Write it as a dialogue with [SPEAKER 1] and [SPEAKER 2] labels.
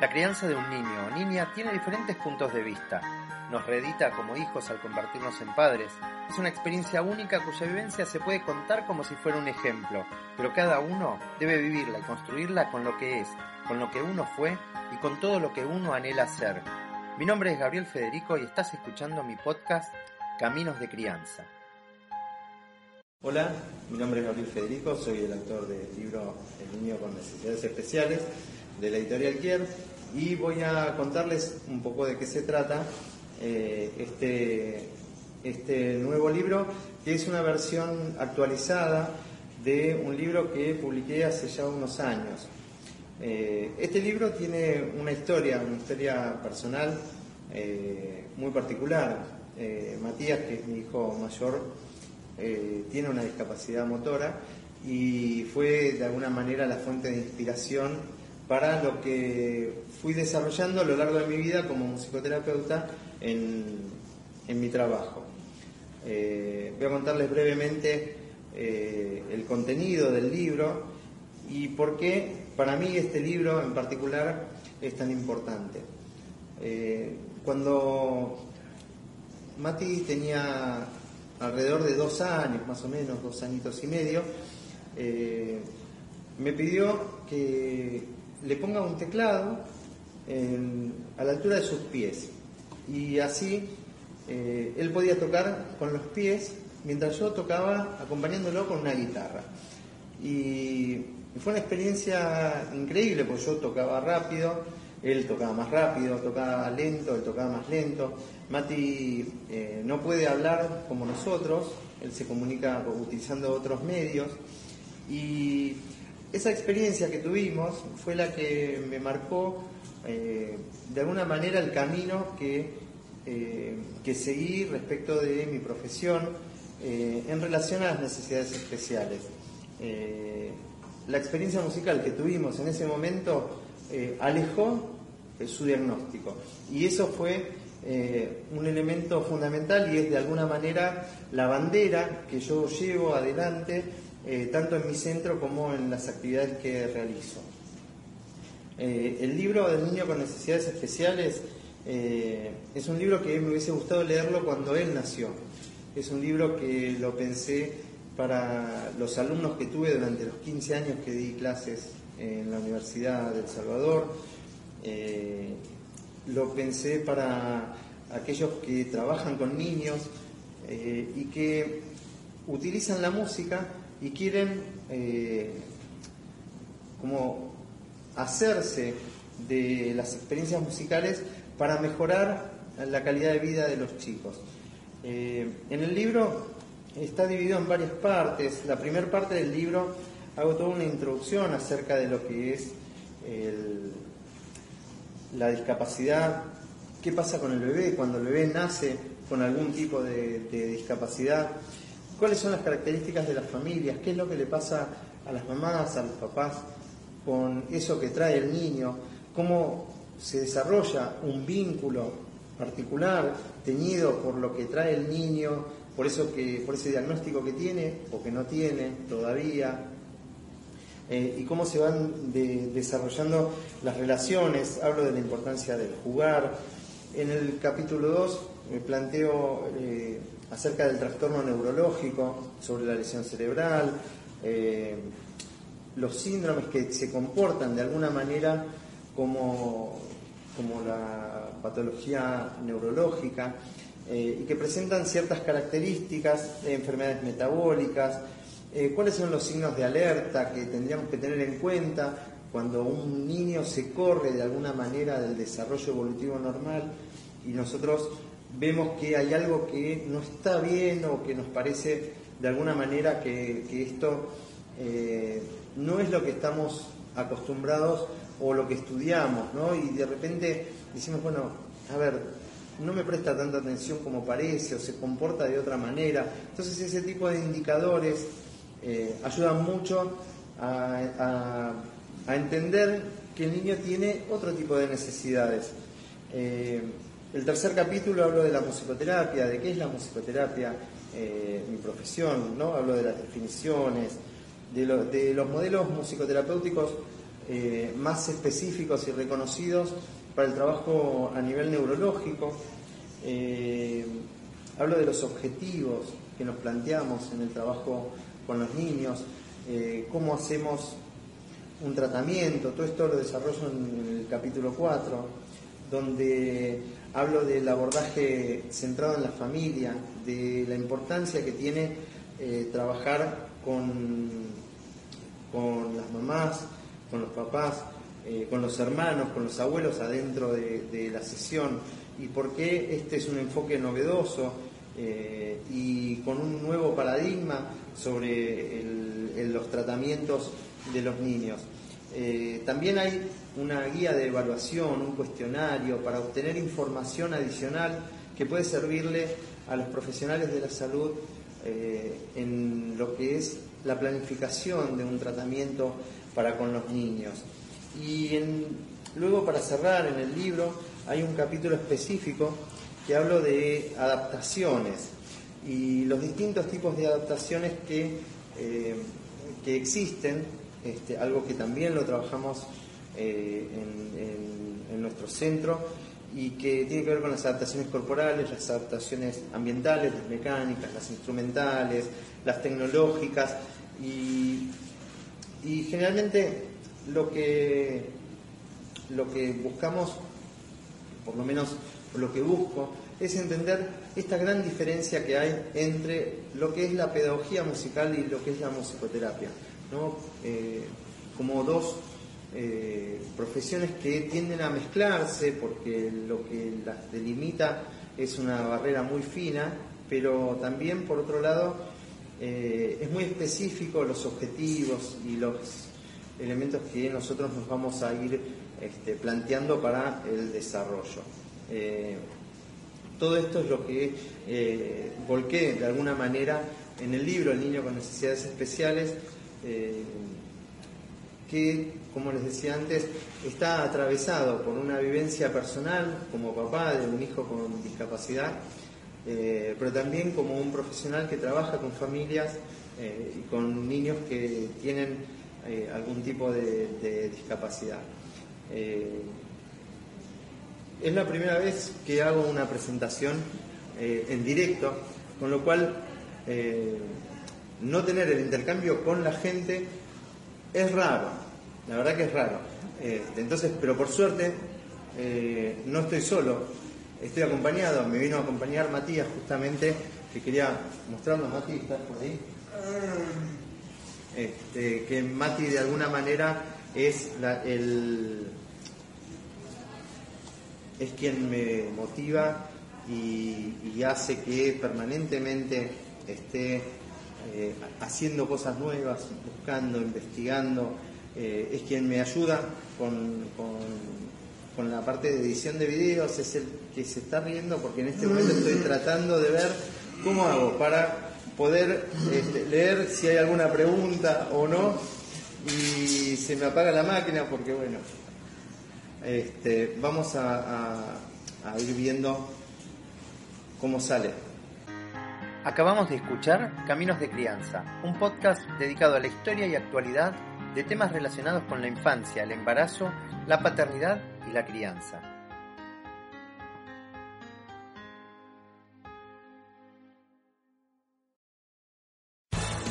[SPEAKER 1] La crianza de un niño o niña tiene diferentes puntos de vista. Nos reedita como hijos al convertirnos en padres. Es una experiencia única cuya vivencia se puede contar como si fuera un ejemplo, pero cada uno debe vivirla y construirla con lo que es, con lo que uno fue y con todo lo que uno anhela ser. Mi nombre es Gabriel Federico y estás escuchando mi podcast Caminos de Crianza. Hola, mi nombre es Gabriel Federico, soy el autor del libro El niño con necesidades especiales de la editorial Kier y voy a contarles un poco de qué se trata eh, este, este nuevo libro, que es una versión actualizada de un libro que publiqué hace ya unos años. Eh, este libro tiene una historia, una historia personal eh, muy particular. Matías, que es mi hijo mayor, tiene una discapacidad motora y fue de alguna manera la fuente de inspiración para lo que fui desarrollando a lo largo de mi vida como musicoterapeuta en, mi trabajo. Eh, voy a contarles brevemente eh, el contenido del libro y por qué para mí este libro en particular es tan importante. Eh, cuando Mati tenía alrededor de dos años, más o menos, dos añitos y medio, me pidió que le ponga un teclado a la altura de sus pies. Y así eh, él podía tocar con los pies mientras yo tocaba acompañándolo con una guitarra. Y, fue una experiencia increíble, porque yo tocaba rápido, él tocaba más rápido, tocaba lento, él tocaba más lento. Mati eh, no puede hablar como nosotros, él se comunica utilizando otros medios. Y esa experiencia que tuvimos fue la que me marcó eh, de alguna manera el camino que, eh, que seguí respecto de mi profesión eh, en relación a las necesidades especiales. la experiencia musical que tuvimos en ese momento alejó su diagnóstico y eso fue un elemento fundamental y es de alguna manera la bandera que yo llevo adelante eh, tanto en mi centro como en las actividades que realizo. Eh, el libro del niño con necesidades especiales eh, es un libro que me hubiese gustado leerlo cuando él nació. Es un libro que lo pensé para los alumnos que tuve durante los 15 años que di clases en la Universidad de El Salvador. lo pensé para aquellos que trabajan con niños y que utilizan la música y quieren eh, como hacerse de las experiencias musicales para mejorar la calidad de vida de los chicos. Eh, en el libro está dividido en varias partes. La primera parte del libro hago toda una introducción acerca de lo que es la discapacidad, qué pasa con el bebé cuando el bebé nace con algún tipo de discapacidad cuáles son las características de las familias, qué es lo que le pasa a las mamás, a los papás con eso que trae el niño, cómo se desarrolla un vínculo particular teñido por lo que trae el niño, por eso que, por ese diagnóstico que tiene o que no tiene todavía, eh, y cómo se van desarrollando las relaciones. Hablo de la importancia del jugar. En el capítulo 2 me planteo eh, acerca del trastorno neurológico, sobre la lesión cerebral, eh, los síndromes que se comportan de alguna manera como, como la patología neurológica eh, y que presentan ciertas características de enfermedades metabólicas, cuáles son los signos de alerta que tendríamos que tener en cuenta cuando un niño se corre de alguna manera del desarrollo evolutivo normal y nosotros vemos que hay algo que no está bien o que nos parece de alguna manera que, esto eh, no es lo que estamos acostumbrados o lo que estudiamos, ¿no? Y de repente decimos, bueno, a ver, no me presta tanta atención como parece o se comporta de otra manera. Entonces ese tipo de indicadores eh, ayudan mucho a, entender que el niño tiene otro tipo de necesidades. Eh, el tercer capítulo hablo de la musicoterapia, de qué es la musicoterapia, eh, mi profesión, ¿no? hablo de las definiciones, de, los modelos musicoterapéuticos más específicos y reconocidos para el trabajo a nivel neurológico. Eh, hablo de los objetivos que nos planteamos en el trabajo con los niños, eh, cómo hacemos un tratamiento, todo esto lo desarrollo en el capítulo 4, donde hablo del abordaje centrado en la familia, de la importancia que tiene eh, trabajar con, con las mamás, con los papás, eh, con los hermanos, con los abuelos adentro de, la sesión y por qué este es un enfoque novedoso eh, y con un nuevo paradigma sobre los tratamientos de los niños. Eh, también hay una guía de evaluación, un cuestionario para obtener información adicional que puede servirle a los profesionales de la salud en lo que es la planificación de un tratamiento para con los niños. Y luego para cerrar en el libro hay un capítulo específico que hablo de adaptaciones y los distintos tipos de adaptaciones que, eh, que existen, este, algo que también lo trabajamos eh, en, nuestro centro y que tiene que ver con las adaptaciones corporales, las adaptaciones ambientales, las mecánicas, las instrumentales, las tecnológicas. Y, y generalmente lo que, lo que buscamos, por lo menos lo que busco, es entender esta gran diferencia que hay entre lo que es la pedagogía musical y lo que es la musicoterapia, Eh, como dos eh, profesiones que tienden a mezclarse porque lo que las delimita es una barrera muy fina, pero también por otro lado eh, es muy específico los objetivos y los elementos que nosotros nos vamos a ir este, planteando para el desarrollo. Todo esto es lo que eh, volqué de alguna manera en el libro El niño con necesidades especiales, eh, que, como les decía antes, está atravesado por una vivencia personal como papá de un hijo con discapacidad, pero también como un profesional que trabaja con familias y con niños que tienen eh, algún tipo de, discapacidad. Eh, es la primera vez que hago una presentación eh, en directo, con lo cual no tener el intercambio con la gente es raro, la verdad que es raro. entonces, pero por suerte no estoy solo, estoy acompañado, me vino a acompañar Matías justamente, que quería mostrarnos, Matías, ¿estás por ahí? Este, que Mati de alguna manera es el es quien me motiva y, hace que permanentemente esté eh, haciendo cosas nuevas, buscando, investigando, eh, es quien me ayuda con, con, la parte de edición de videos, es el que se está riendo porque en este momento estoy tratando de ver cómo hago para poder este, leer si hay alguna pregunta o no y se me apaga la máquina porque bueno, este, vamos a, a ir viendo cómo sale.
[SPEAKER 2] Acabamos de escuchar Caminos de Crianza, un podcast dedicado a la historia y actualidad de temas relacionados con la infancia, el embarazo, la paternidad y la crianza.